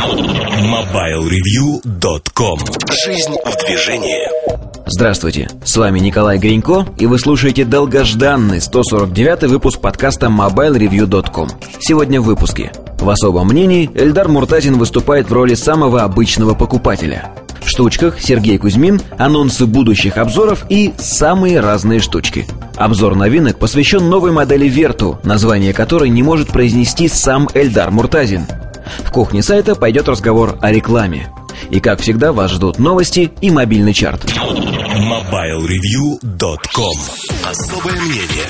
MobileReview.com Жизнь в движении Здравствуйте, с вами Николай Гринько, и вы слушаете долгожданный 149 выпуск подкаста MobileReview.com. Сегодня в выпуске. В особом мнении Эльдар Муртазин выступает в роли самого обычного покупателя. В штучках Сергей Кузьмин, анонсы будущих обзоров и самые разные штучки. Обзор новинок посвящен новой модели Верту, название которой не может произнести сам Эльдар Муртазин – в кухне сайта пойдет разговор о рекламе. И как всегда вас ждут новости и мобильный чарт. MobileReview.com Особое мнение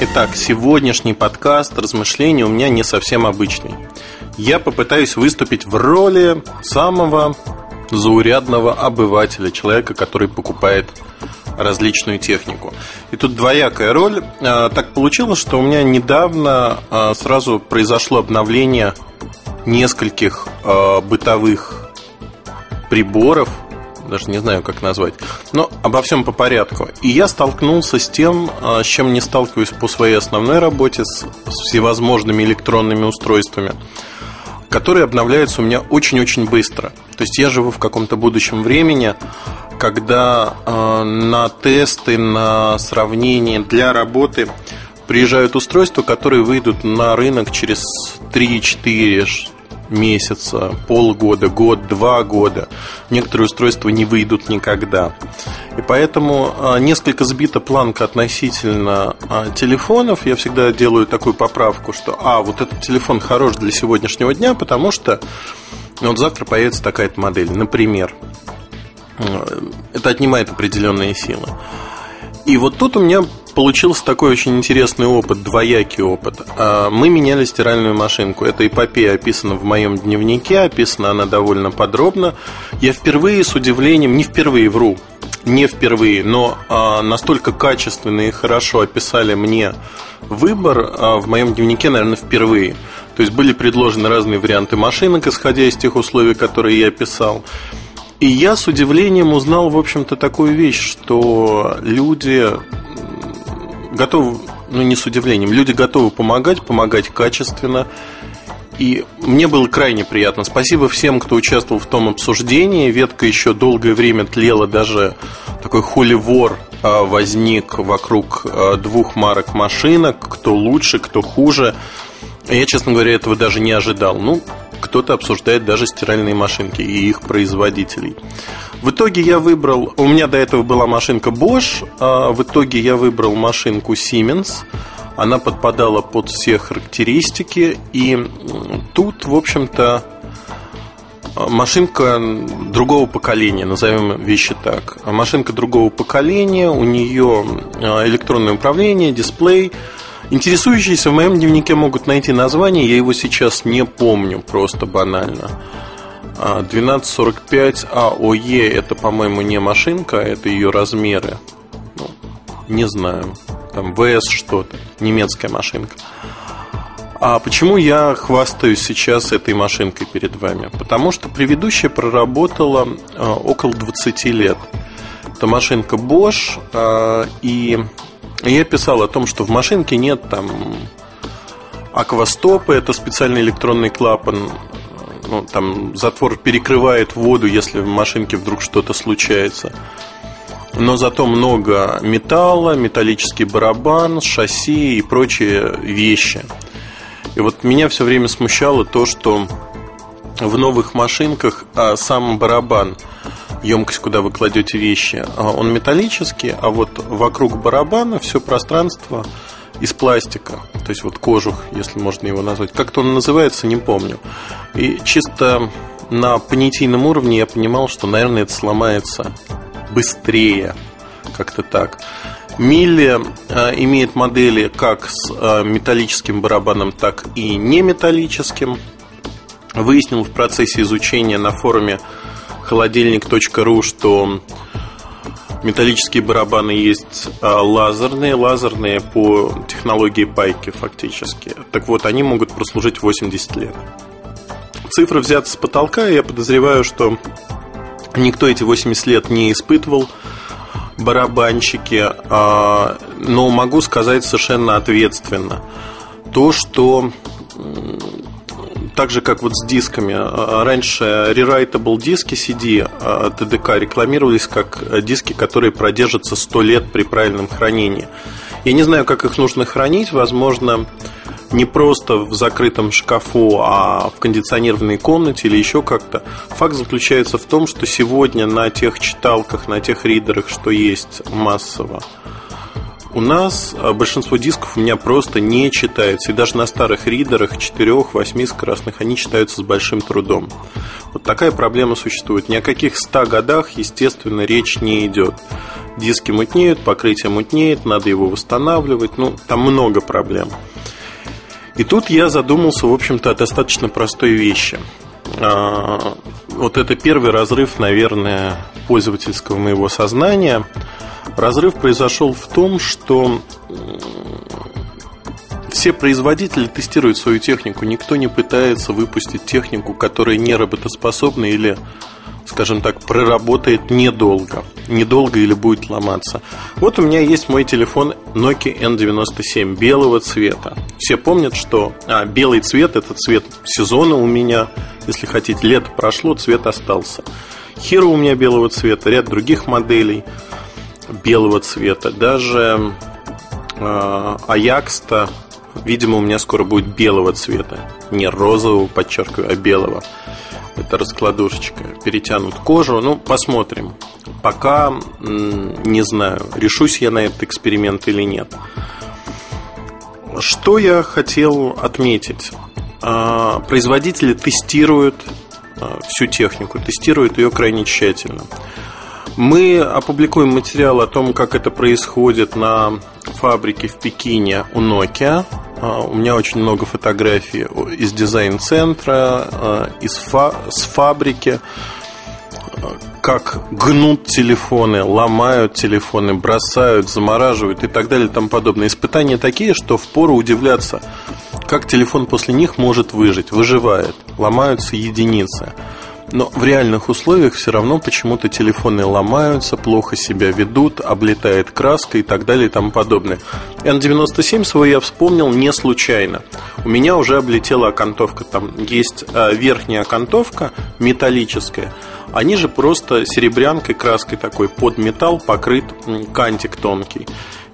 Итак, сегодняшний подкаст размышления у меня не совсем обычный. Я попытаюсь выступить в роли самого заурядного обывателя, человека, который покупает различную технику. И тут двоякая роль. А, так получилось, что у меня недавно а, сразу произошло обновление нескольких а, бытовых приборов, даже не знаю, как назвать, но обо всем по порядку. И я столкнулся с тем, с чем не сталкиваюсь по своей основной работе, с всевозможными электронными устройствами, которые обновляются у меня очень-очень быстро. То есть я живу в каком-то будущем времени, когда э, на тесты, на сравнение для работы приезжают устройства, которые выйдут на рынок через 3-4 месяца, полгода, год, два года. Некоторые устройства не выйдут никогда. И поэтому э, несколько сбита планка относительно э, телефонов. Я всегда делаю такую поправку, что а, вот этот телефон хорош для сегодняшнего дня, потому что ну, вот завтра появится такая-то модель. Например, это отнимает определенные силы. И вот тут у меня получился такой очень интересный опыт, двоякий опыт. А, мы меняли стиральную машинку. Эта эпопея описана в моем дневнике, описана она довольно подробно. Я впервые с удивлением, не впервые вру, не впервые, но а, настолько качественно и хорошо описали мне выбор а, в моем дневнике, наверное, впервые. То есть были предложены разные варианты машинок, исходя из тех условий, которые я описал. И я с удивлением узнал, в общем-то, такую вещь, что люди готовы, ну не с удивлением, люди готовы помогать, помогать качественно. И мне было крайне приятно. Спасибо всем, кто участвовал в том обсуждении. Ветка еще долгое время тлела, даже такой холивор а, возник вокруг а, двух марок машинок, кто лучше, кто хуже. Я, честно говоря, этого даже не ожидал. Ну, кто-то обсуждает даже стиральные машинки и их производителей. В итоге я выбрал, у меня до этого была машинка Bosch, а в итоге я выбрал машинку Siemens. Она подпадала под все характеристики, и тут, в общем-то, машинка другого поколения, назовем вещи так. Машинка другого поколения, у нее а, электронное управление, дисплей, Интересующиеся в моем дневнике могут найти название, я его сейчас не помню, просто банально. 1245 а, АОЕ это, по-моему, не машинка, это ее размеры. Ну, не знаю. Там ВС что-то, немецкая машинка. А почему я хвастаюсь сейчас этой машинкой перед вами? Потому что предыдущая проработала а, около 20 лет. Это машинка Bosch, а, и я писал о том, что в машинке нет там аквастопа, это специальный электронный клапан, ну, там затвор перекрывает воду, если в машинке вдруг что-то случается. Но зато много металла, металлический барабан, шасси и прочие вещи. И вот меня все время смущало то, что в новых машинках а сам барабан – емкость, куда вы кладете вещи, а он металлический, а вот вокруг барабана все пространство из пластика, то есть вот кожух, если можно его назвать. Как-то он называется, не помню. И чисто на понятийном уровне я понимал, что, наверное, это сломается быстрее, как-то так. Милли э, имеет модели как с э, металлическим барабаном, так и неметаллическим. Выяснил в процессе изучения на форуме холодильник.ру, что металлические барабаны есть а, лазерные, лазерные по технологии пайки фактически. Так вот, они могут прослужить 80 лет. Цифры взяты с потолка, и я подозреваю, что никто эти 80 лет не испытывал барабанщики, а, но могу сказать совершенно ответственно. То, что так же, как вот с дисками. Раньше rewritable диски CD TDK рекламировались как диски, которые продержатся 100 лет при правильном хранении. Я не знаю, как их нужно хранить. Возможно, не просто в закрытом шкафу, а в кондиционированной комнате или еще как-то. Факт заключается в том, что сегодня на тех читалках, на тех ридерах, что есть массово, у нас а, большинство дисков у меня просто не читается. И даже на старых ридерах 4-8 скоростных они читаются с большим трудом. Вот такая проблема существует. Ни о каких 100 годах, естественно, речь не идет. Диски мутнеют, покрытие мутнеет, надо его восстанавливать. Ну, там много проблем. И тут я задумался, в общем-то, о достаточно простой вещи. А, вот это первый разрыв, наверное, пользовательского моего сознания – Разрыв произошел в том, что все производители тестируют свою технику. Никто не пытается выпустить технику, которая не работоспособна или, скажем так, проработает недолго. Недолго или будет ломаться. Вот у меня есть мой телефон Nokia N97 белого цвета. Все помнят, что а, белый цвет это цвет сезона у меня. Если хотите, лето прошло, цвет остался. Hero у меня белого цвета, ряд других моделей – белого цвета. Даже э, Аякста, видимо, у меня скоро будет белого цвета. Не розового, подчеркиваю, а белого. Это раскладушечка. Перетянут кожу. Ну, посмотрим. Пока не знаю, решусь я на этот эксперимент или нет. Что я хотел отметить? А, производители тестируют а, всю технику, тестируют ее крайне тщательно. Мы опубликуем материал о том, как это происходит на фабрике в Пекине у Nokia. А, у меня очень много фотографий из дизайн-центра, а, из фа- с фабрики, как гнут телефоны, ломают телефоны, бросают, замораживают и так далее и тому подобное. Испытания такие, что впору удивляться, как телефон после них может выжить, выживает, ломаются единицы. Но в реальных условиях все равно почему-то телефоны ломаются, плохо себя ведут, облетает краска и так далее и тому подобное. N97 свой я вспомнил не случайно. У меня уже облетела окантовка. Там есть э, верхняя окантовка металлическая, а ниже просто серебрянкой, краской такой под металл покрыт кантик тонкий.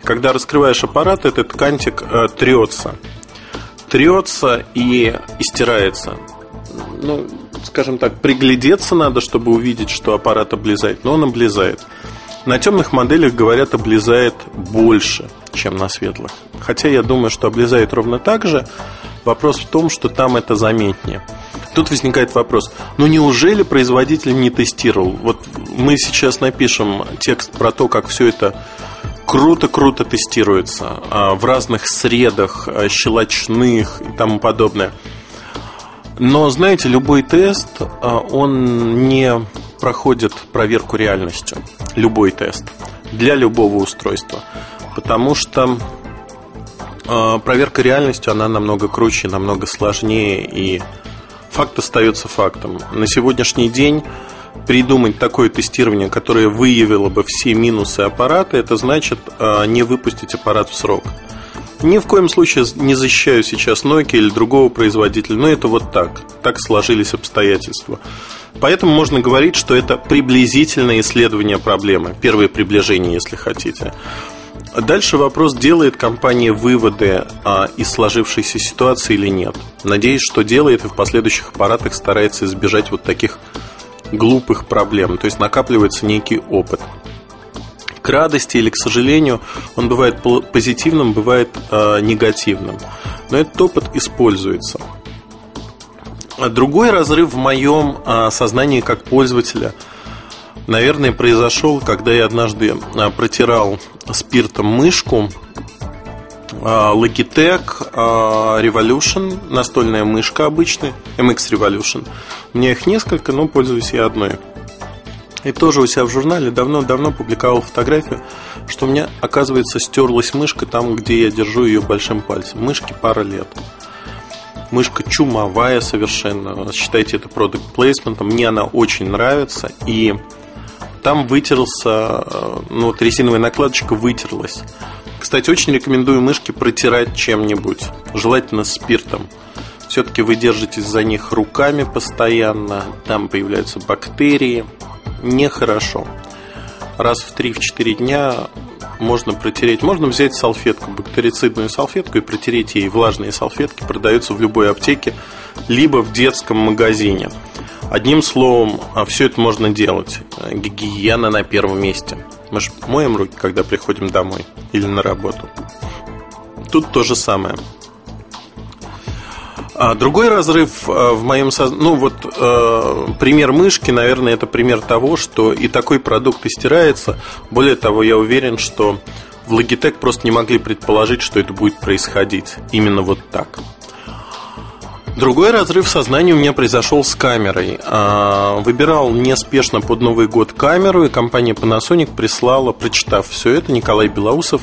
Когда раскрываешь аппарат, этот кантик э, трется. Трется и, и стирается. Ну, скажем так, приглядеться надо, чтобы увидеть, что аппарат облезает, но он облезает. На темных моделях, говорят, облезает больше, чем на светлых. Хотя я думаю, что облезает ровно так же. Вопрос в том, что там это заметнее. Тут возникает вопрос, ну неужели производитель не тестировал? Вот мы сейчас напишем текст про то, как все это круто-круто тестируется а, в разных средах, а, щелочных и тому подобное – но, знаете, любой тест, а, он не проходит проверку реальностью. Любой тест. Для любого устройства. Потому что а, проверка реальностью, она намного круче, намного сложнее. И факт остается фактом. На сегодняшний день придумать такое тестирование, которое выявило бы все минусы аппарата, это значит а, не выпустить аппарат в срок. Ни в коем случае не защищаю сейчас Nokia или другого производителя, но это вот так. Так сложились обстоятельства. Поэтому можно говорить, что это приблизительное исследование проблемы. Первое приближение, если хотите. Дальше вопрос, делает компания выводы а, из сложившейся ситуации или нет. Надеюсь, что делает и в последующих аппаратах старается избежать вот таких глупых проблем. То есть накапливается некий опыт к радости или к сожалению, он бывает позитивным, бывает э, негативным. Но этот опыт используется. Другой разрыв в моем э, сознании как пользователя, наверное, произошел, когда я однажды э, протирал спиртом мышку Logitech Revolution, настольная мышка обычная, MX Revolution. У меня их несколько, но пользуюсь я одной. И тоже у себя в журнале давно-давно публиковал фотографию, что у меня, оказывается, стерлась мышка там, где я держу ее большим пальцем. Мышке пара лет. Мышка чумовая совершенно. Считайте это продукт плейсментом. Мне она очень нравится. И там вытерлся, э, ну вот резиновая накладочка вытерлась. Кстати, очень рекомендую мышки протирать чем-нибудь. Желательно спиртом Все-таки вы держитесь за них руками постоянно, там появляются бактерии. Нехорошо. Раз в 3-4 дня можно протереть. Можно взять салфетку, бактерицидную салфетку и протереть ей. Влажные салфетки продаются в любой аптеке, либо в детском магазине. Одним словом, а, все это можно делать. Гигиена на первом месте. Мы же моем руки, когда приходим домой или на работу. Тут то же самое. А другой разрыв а, в моем сознании, ну вот э, пример мышки, наверное, это пример того, что и такой продукт истирается. Более того, я уверен, что в Logitech просто не могли предположить, что это будет происходить именно вот так. Другой разрыв сознания у меня произошел с камерой. А, выбирал неспешно под Новый год камеру, и компания Panasonic прислала, прочитав все это, Николай Белоусов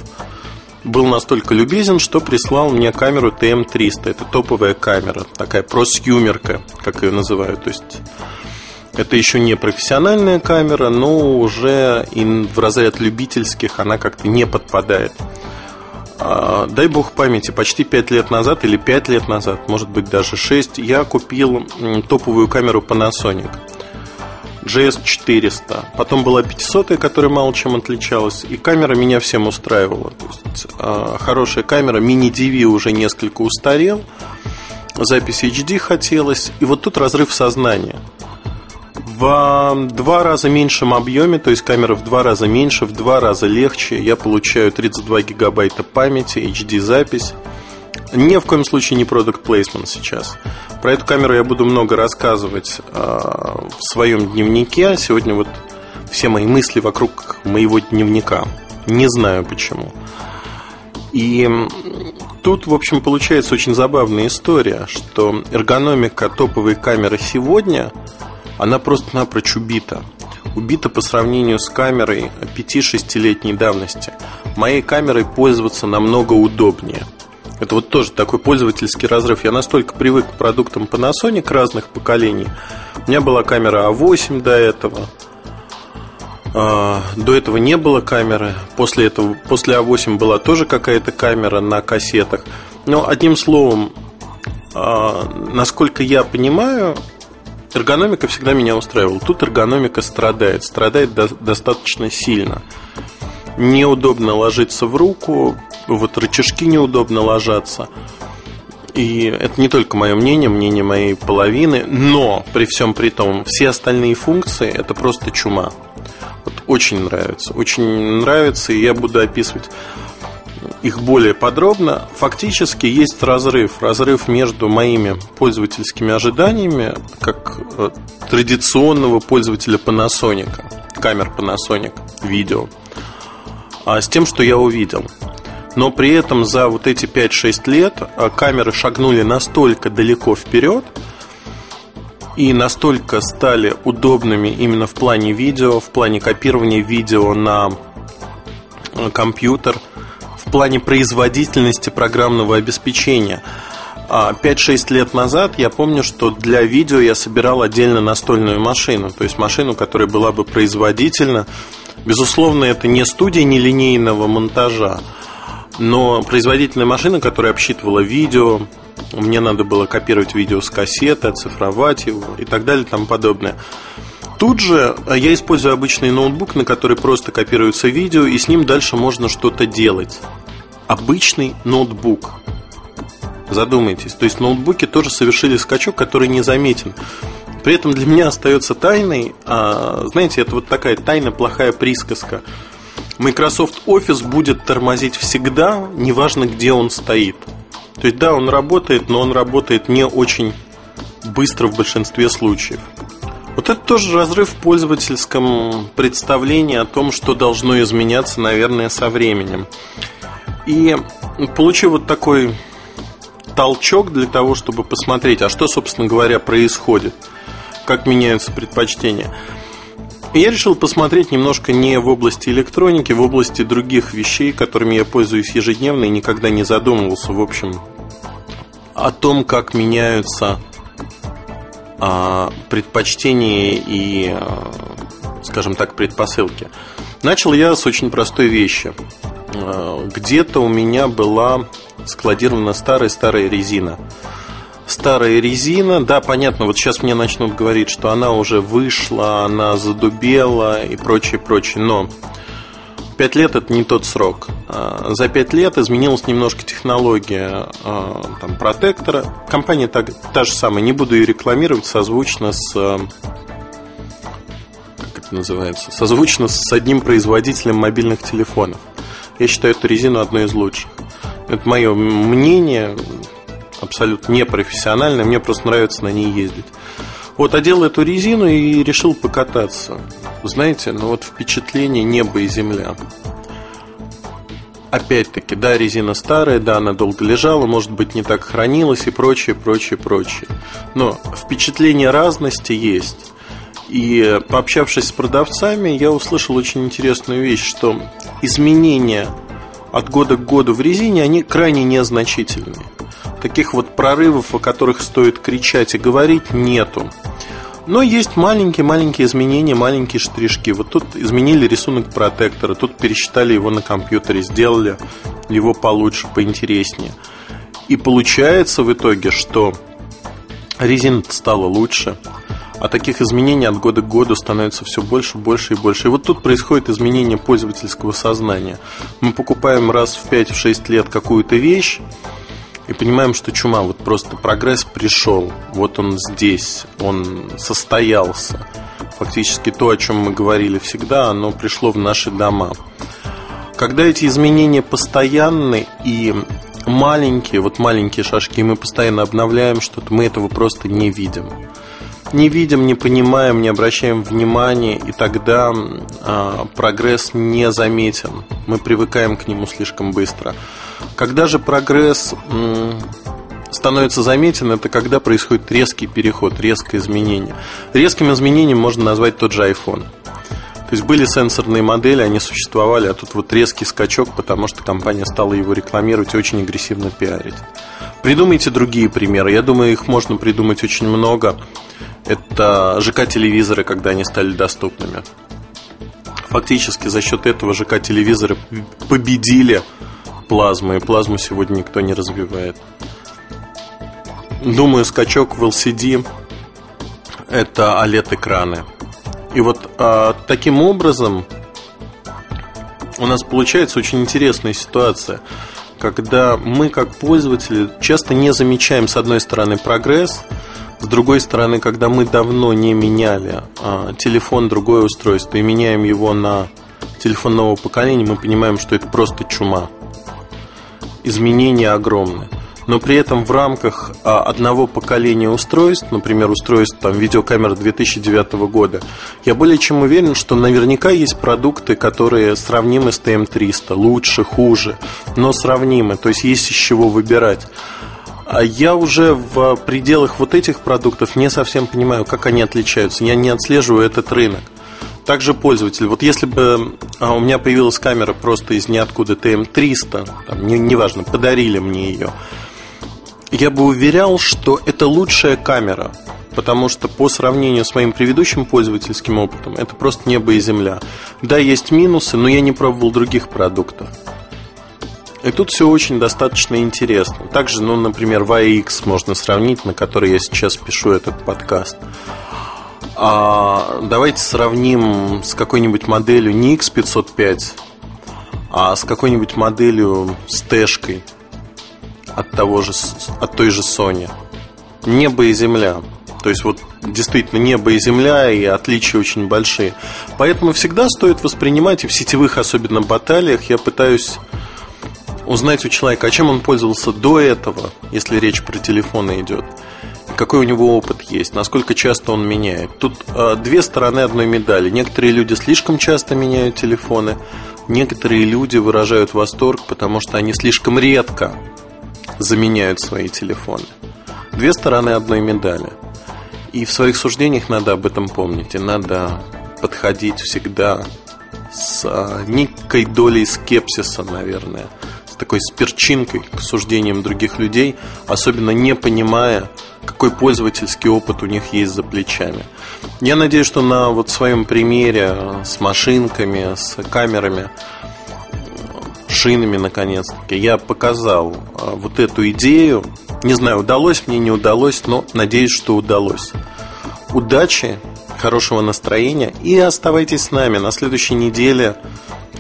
был настолько любезен, что прислал мне камеру TM300. Это топовая камера, такая просъюмерка, как ее называют. То есть это еще не профессиональная камера, но уже в разряд любительских она как-то не подпадает. А, дай бог памяти, почти 5 лет назад или 5 лет назад, может быть даже 6, я купил топовую камеру Panasonic GS400. Потом была 500, которая мало чем отличалась. И камера меня всем устраивала. То есть, э, хорошая камера. Мини-DV уже несколько устарел. Запись HD хотелось. И вот тут разрыв сознания. В два раза меньшем объеме, то есть камера в два раза меньше, в два раза легче, я получаю 32 гигабайта памяти, HD-запись. Ни в коем случае не продукт placement сейчас. Про эту камеру я буду много рассказывать э, в своем дневнике. Сегодня вот все мои мысли вокруг моего дневника. Не знаю почему. И тут, в общем, получается очень забавная история, что эргономика топовой камеры сегодня, она просто напрочь убита. Убита по сравнению с камерой 5-6-летней давности. Моей камерой пользоваться намного удобнее – это вот тоже такой пользовательский разрыв. Я настолько привык к продуктам Panasonic разных поколений. У меня была камера А8 до этого. А, до этого не было камеры. После, этого, после А8 была тоже какая-то камера на кассетах. Но одним словом, а, насколько я понимаю, эргономика всегда меня устраивала. Тут эргономика страдает. Страдает достаточно сильно неудобно ложиться в руку, вот рычажки неудобно ложатся. И это не только мое мнение, мнение моей половины, но при всем при том, все остальные функции это просто чума. Вот очень нравится, очень нравится, и я буду описывать их более подробно. Фактически есть разрыв, разрыв между моими пользовательскими ожиданиями, как э, традиционного пользователя Panasonic, камер Panasonic, видео, а с тем, что я увидел. Но при этом за вот эти 5-6 лет а, камеры шагнули настолько далеко вперед и настолько стали удобными именно в плане видео, в плане копирования видео на а, компьютер, в плане производительности программного обеспечения. 5-6 а, лет назад я помню, что для видео я собирал отдельно настольную машину, то есть машину, которая была бы производительна, Безусловно, это не студия нелинейного монтажа, но производительная машина, которая обсчитывала видео, мне надо было копировать видео с кассеты, оцифровать его и так далее и тому подобное. Тут же я использую обычный ноутбук, на который просто копируется видео, и с ним дальше можно что-то делать. Обычный ноутбук. Задумайтесь. То есть ноутбуки тоже совершили скачок, который незаметен. При этом для меня остается тайной, а, знаете, это вот такая тайна, плохая присказка. Microsoft Office будет тормозить всегда, неважно где он стоит. То есть да, он работает, но он работает не очень быстро в большинстве случаев. Вот это тоже разрыв в пользовательском представлении о том, что должно изменяться, наверное, со временем. И получив вот такой толчок для того, чтобы посмотреть, а что, собственно говоря, происходит – как меняются предпочтения. Я решил посмотреть немножко не в области электроники, в области других вещей, которыми я пользуюсь ежедневно и никогда не задумывался, в общем, о том, как меняются а, предпочтения и, а, скажем так, предпосылки. Начал я с очень простой вещи. А, где-то у меня была складирована старая-старая резина старая резина. Да, понятно, вот сейчас мне начнут говорить, что она уже вышла, она задубела и прочее, прочее. Но 5 лет это не тот срок. А, за 5 лет изменилась немножко технология а, там, протектора. Компания та, та же самая, не буду ее рекламировать, созвучно с как это называется, созвучно с одним производителем мобильных телефонов. Я считаю эту резину одной из лучших. Это мое мнение, абсолютно непрофессиональное, мне просто нравится на ней ездить. Вот одел эту резину и решил покататься. Знаете, ну вот впечатление небо и земля. Опять-таки, да, резина старая, да, она долго лежала, может быть, не так хранилась и прочее, прочее, прочее. Но впечатление разности есть. И пообщавшись с продавцами, я услышал очень интересную вещь, что изменения от года к году в резине, они крайне незначительные. Таких вот прорывов, о которых стоит кричать и говорить, нету. Но есть маленькие-маленькие изменения, маленькие штришки. Вот тут изменили рисунок протектора, тут пересчитали его на компьютере, сделали его получше, поинтереснее. И получается в итоге, что резина стала лучше, а таких изменений от года к году становится все больше, больше и больше. И вот тут происходит изменение пользовательского сознания. Мы покупаем раз в 5-6 лет какую-то вещь, и понимаем, что чума, вот просто прогресс пришел, вот он здесь, он состоялся. Фактически то, о чем мы говорили всегда, оно пришло в наши дома. Когда эти изменения постоянны и маленькие, вот маленькие шажки, мы постоянно обновляем что-то, мы этого просто не видим не видим, не понимаем, не обращаем внимания, и тогда э, прогресс не заметен. Мы привыкаем к нему слишком быстро. Когда же прогресс э, становится заметен, это когда происходит резкий переход, резкое изменение. Резким изменением можно назвать тот же iPhone. То есть были сенсорные модели, они существовали, а тут вот резкий скачок, потому что компания стала его рекламировать и очень агрессивно пиарить. Придумайте другие примеры. Я думаю, их можно придумать очень много. Это ЖК-телевизоры, когда они стали доступными. Фактически за счет этого ЖК-телевизоры победили плазму, и плазму сегодня никто не развивает. Думаю, скачок в LCD – это OLED-экраны. И вот а, таким образом у нас получается очень интересная ситуация, когда мы как пользователи часто не замечаем, с одной стороны, прогресс – с другой стороны, когда мы давно не меняли а, телефон, другое устройство, и меняем его на телефон нового поколения, мы понимаем, что это просто чума. Изменения огромные. Но при этом в рамках а, одного поколения устройств, например, устройств там, видеокамер 2009 года, я более чем уверен, что наверняка есть продукты, которые сравнимы с TM300, лучше, хуже, но сравнимы, то есть есть из чего выбирать. А я уже в пределах вот этих продуктов не совсем понимаю, как они отличаются. Я не отслеживаю этот рынок. Также пользователь. Вот если бы а, у меня появилась камера просто из ниоткуда ТМ-300, там, не, неважно, подарили мне ее, я бы уверял, что это лучшая камера. Потому что по сравнению с моим предыдущим пользовательским опытом, это просто небо и земля. Да, есть минусы, но я не пробовал других продуктов. И тут все очень достаточно интересно. Также, ну, например, VX можно сравнить, на который я сейчас пишу этот подкаст. А, давайте сравним с какой-нибудь моделью не X505, а с какой-нибудь моделью с тэшкой от, того же, от той же Sony. Небо и земля. То есть вот действительно небо и земля и отличия очень большие. Поэтому всегда стоит воспринимать и в сетевых особенно баталиях я пытаюсь узнать у человека, а чем он пользовался до этого, если речь про телефоны идет, какой у него опыт есть, насколько часто он меняет. Тут э, две стороны одной медали. Некоторые люди слишком часто меняют телефоны, некоторые люди выражают восторг, потому что они слишком редко заменяют свои телефоны. Две стороны одной медали. И в своих суждениях надо об этом помнить. И надо подходить всегда с а, некой долей скепсиса, наверное такой с перчинкой к суждениям других людей, особенно не понимая, какой пользовательский опыт у них есть за плечами. Я надеюсь, что на вот своем примере с машинками, с камерами, шинами, наконец-таки, я показал а, вот эту идею Не знаю, удалось мне, не удалось, но надеюсь, что удалось. Удачи, хорошего настроения и оставайтесь с нами. На следующей неделе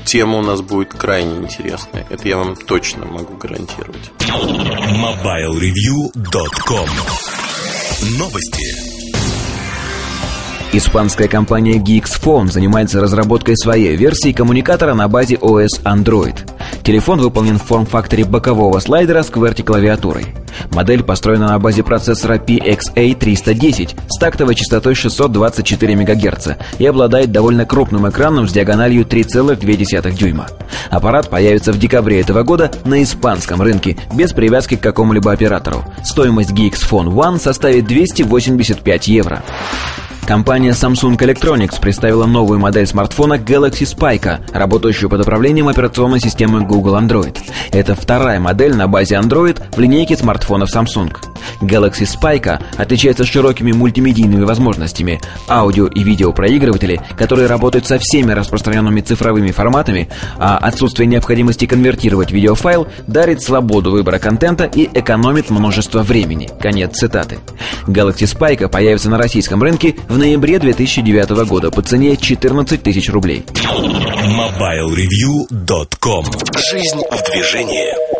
тема у нас будет крайне интересная. Это я вам точно могу гарантировать. MobileReview.com Новости. Испанская компания Geeks занимается разработкой своей версии коммуникатора на базе OS Android. Телефон выполнен в форм-факторе бокового слайдера с QWERTY-клавиатурой. Модель построена на базе процессора PXA310 с тактовой частотой 624 МГц и обладает довольно крупным экраном с диагональю 3,2 дюйма. Аппарат появится в декабре этого года на испанском рынке без привязки к какому-либо оператору. Стоимость Geeks Phone One составит 285 евро. Компания Samsung Electronics представила новую модель смартфона Galaxy Spike, работающую под управлением операционной системы Google Android. Это вторая модель на базе Android в линейке смартфонов Samsung. Galaxy Spike отличается широкими мультимедийными возможностями, аудио и видеопроигрыватели, которые работают со всеми распространенными цифровыми форматами, а отсутствие необходимости конвертировать видеофайл дарит свободу выбора контента и экономит множество времени. Конец цитаты. Galaxy Spike появится на российском рынке в ноябре 2009 года по цене 14 тысяч рублей. MobileReview.com Жизнь в движении.